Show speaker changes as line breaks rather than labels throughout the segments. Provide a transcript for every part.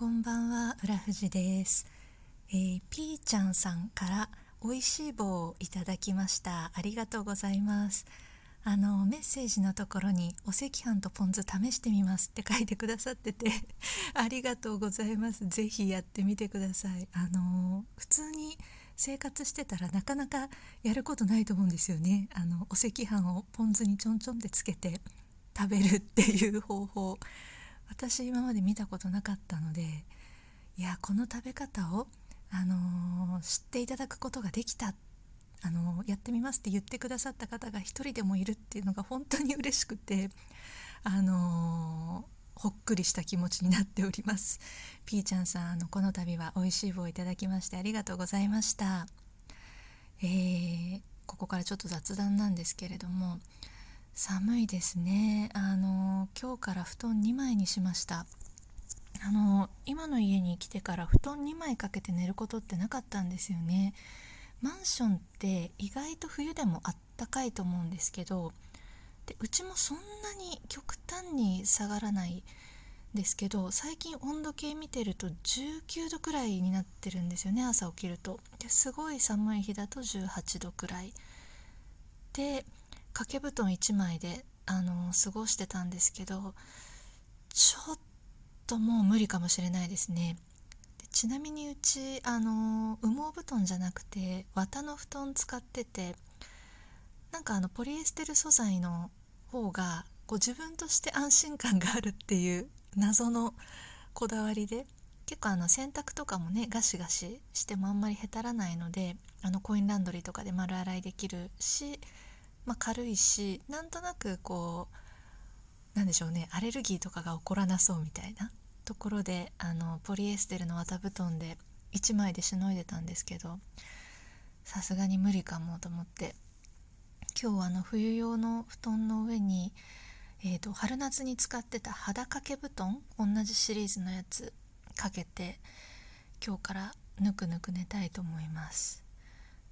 こんばんは、浦富です。えー、ピーちゃんさんから美味しい棒をいただきました。ありがとうございます。あのメッセージのところにお赤飯とポン酢試してみますって書いてくださってて ありがとうございます。ぜひやってみてください。あの普通に生活してたらなかなかやることないと思うんですよね。あのお赤飯をポン酢にちょんちょんってつけて食べるっていう方法。私今まで見たことなかったのでいやこの食べ方を、あのー、知っていただくことができた、あのー、やってみますって言ってくださった方が一人でもいるっていうのが本当に嬉しくて、あのー、ほっくりした気持ちになっております。ピーちゃんさんあのこの度は美味しい棒をいただきましてありがとうございました。えー、ここからちょっと雑談なんですけれども寒いですね。あの今日から布団2枚にしました。あの今の家に来てから布団2枚かけて寝ることってなかったんですよね。マンションって意外と冬でもあったかいと思うんですけどでうちもそんなに極端に下がらないですけど最近温度計見てると19度くらいになってるんですよね朝起きると。ですごい寒い日だと18度くらい。で掛け布団1枚であの過ごしてたんですけどちょっともう無理かもしれないですね。ちなみにうちあの羽毛布団じゃなくて綿の布団使っててなんかあのポリエステル素材の方がこう自分として安心感があるっていう謎のこだわりで結構あの洗濯とかもねガシガシしてもあんまりへたらないのであのコインランドリーとかで丸洗いできるしまあ、軽いしなんとなくこうなんでしょうねアレルギーとかが起こらなそうみたいなところであのポリエステルの綿布団で1枚でしのいでたんですけどさすがに無理かもと思って今日はあの冬用の布団の上に、えーと、春夏に使ってた肌掛け布団同じシリーズのやつかけて今日からぬくぬく寝たいと思います。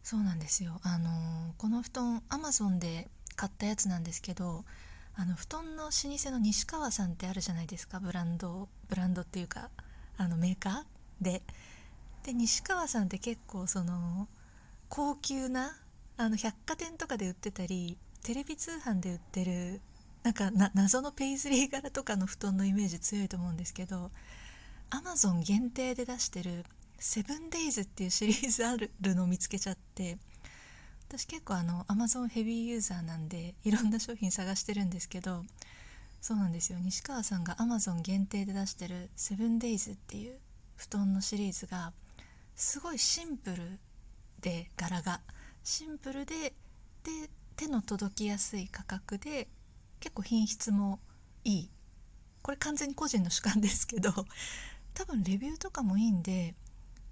そうなんですよ。あのこの布団アマゾンで買ったやつなんですけどあの布団の老舗の西川さんってあるじゃないですか。ブランドブランドっていうかあのメーカーで。で西川さんって結構その高級なあの百貨店とかで売ってたりテレビ通販で売ってるなんか謎のペイズリー柄とかの布団のイメージ強いと思うんですけどアマゾン限定で出してるセブンデイズっていうシリーズあるのを見つけちゃって私結構あのアマゾンヘビーユーザーなんでいろんな商品探してるんですけどそうなんですよ。西川さんがアマゾン限定で出してるセブンデイズっていう布団のシリーズがすごいシンプルで柄が。シンプルでで手の届きやすい価格で結構品質もいい。これ完全に個人の主観ですけど多分レビューとかもいいんで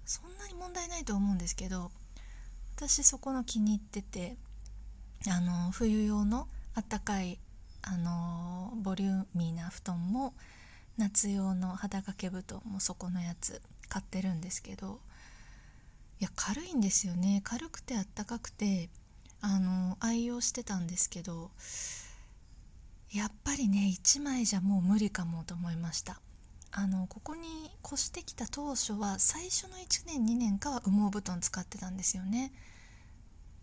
そんなに問題ないと思うんですけど私そこの気に入っててあの冬用のあったかいあのボリューミーな布団も夏用の肌掛け布団もそこのやつ買ってるんですけどいや軽いんですよね。軽くてあったかくてあの愛用してたんですけどやっぱりね1枚じゃもう無理かもと思いました。あのここに越してきた当初は最初の1年2年かは羽毛布団使ってたんですよね。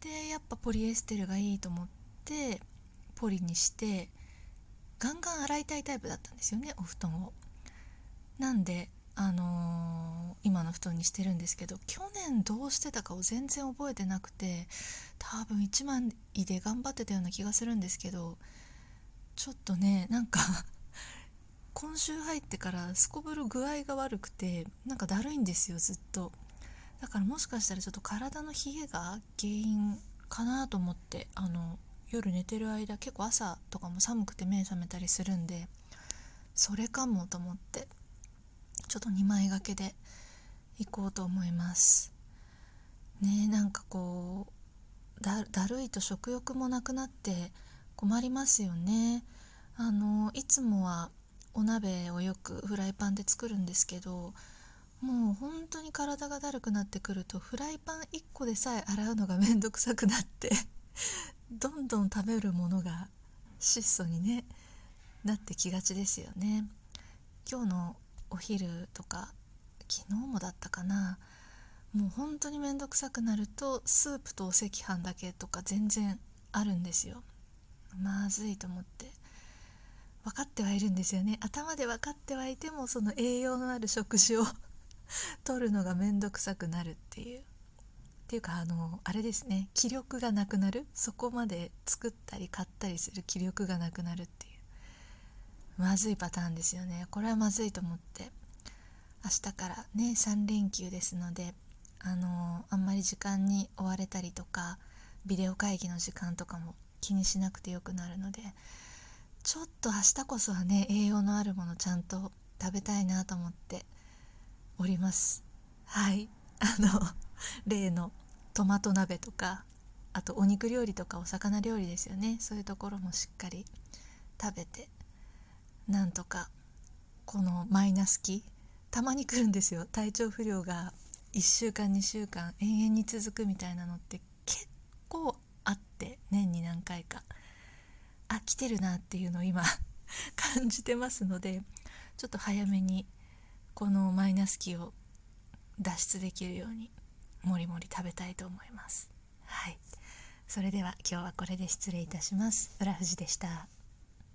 でやっぱポリエステルがいいと思ってポリにしてガンガン洗いたいタイプだったんですよねお布団を。なんであのー、今の布団にしてるんですけど去年どうしてたかを全然覚えてなくて多分1枚で頑張ってたような気がするんですけどちょっとねなんか今週入ってからすこぶる具合が悪くてなんかだるいんですよずっと。だからもしかしたらちょっと体の冷えが原因かなと思ってあの夜寝てる間結構朝とかも寒くて目覚めたりするんでそれかもと思ってちょっと2枚掛けで行こうと思います。ねなんかこうだるいと食欲もなくなって困りますよね。あのいつもはお鍋をよくフライパンで作るんですけどもう本当に体がだるくなってくるとフライパン1個でさえ洗うのがめんどくさくなって どんどん食べるものが質素にねなってきがちですよね。今日のお昼とか昨日もだったかな。もう本当に面倒くさくなるとスープとお赤飯だけとか全然あるんですよ。まずいと思って。分かってはいるんですよね。頭で分かってはいてもその栄養のある食事を 取るのが面倒くさくなるっていう。っていうかあのあれですね。気力がなくなる。そこまで作ったり買ったりする気力がなくなるっていう。まずいパターンですよね。これはまずいと思って。明日からね3連休ですのであのあんまり時間に追われたりとかビデオ会議の時間とかも気にしなくてよくなるのでちょっと明日こそはね栄養のあるものちゃんと食べたいなと思っております。はい。あの 例のトマト鍋とかあとお肉料理とかお魚料理ですよね。そういうところもしっかり食べてなんとかこのマイナス期たまに来るんですよ。体調不良が1週間2週間延々に続くみたいなのって結構あって年に何回か。あ来てるなっていうのを今 感じてますのでちょっと早めにこのマイナス期を脱出できるようにもりもり食べたいと思います。はい。それでは今日はこれで失礼いたします。浦富士でした。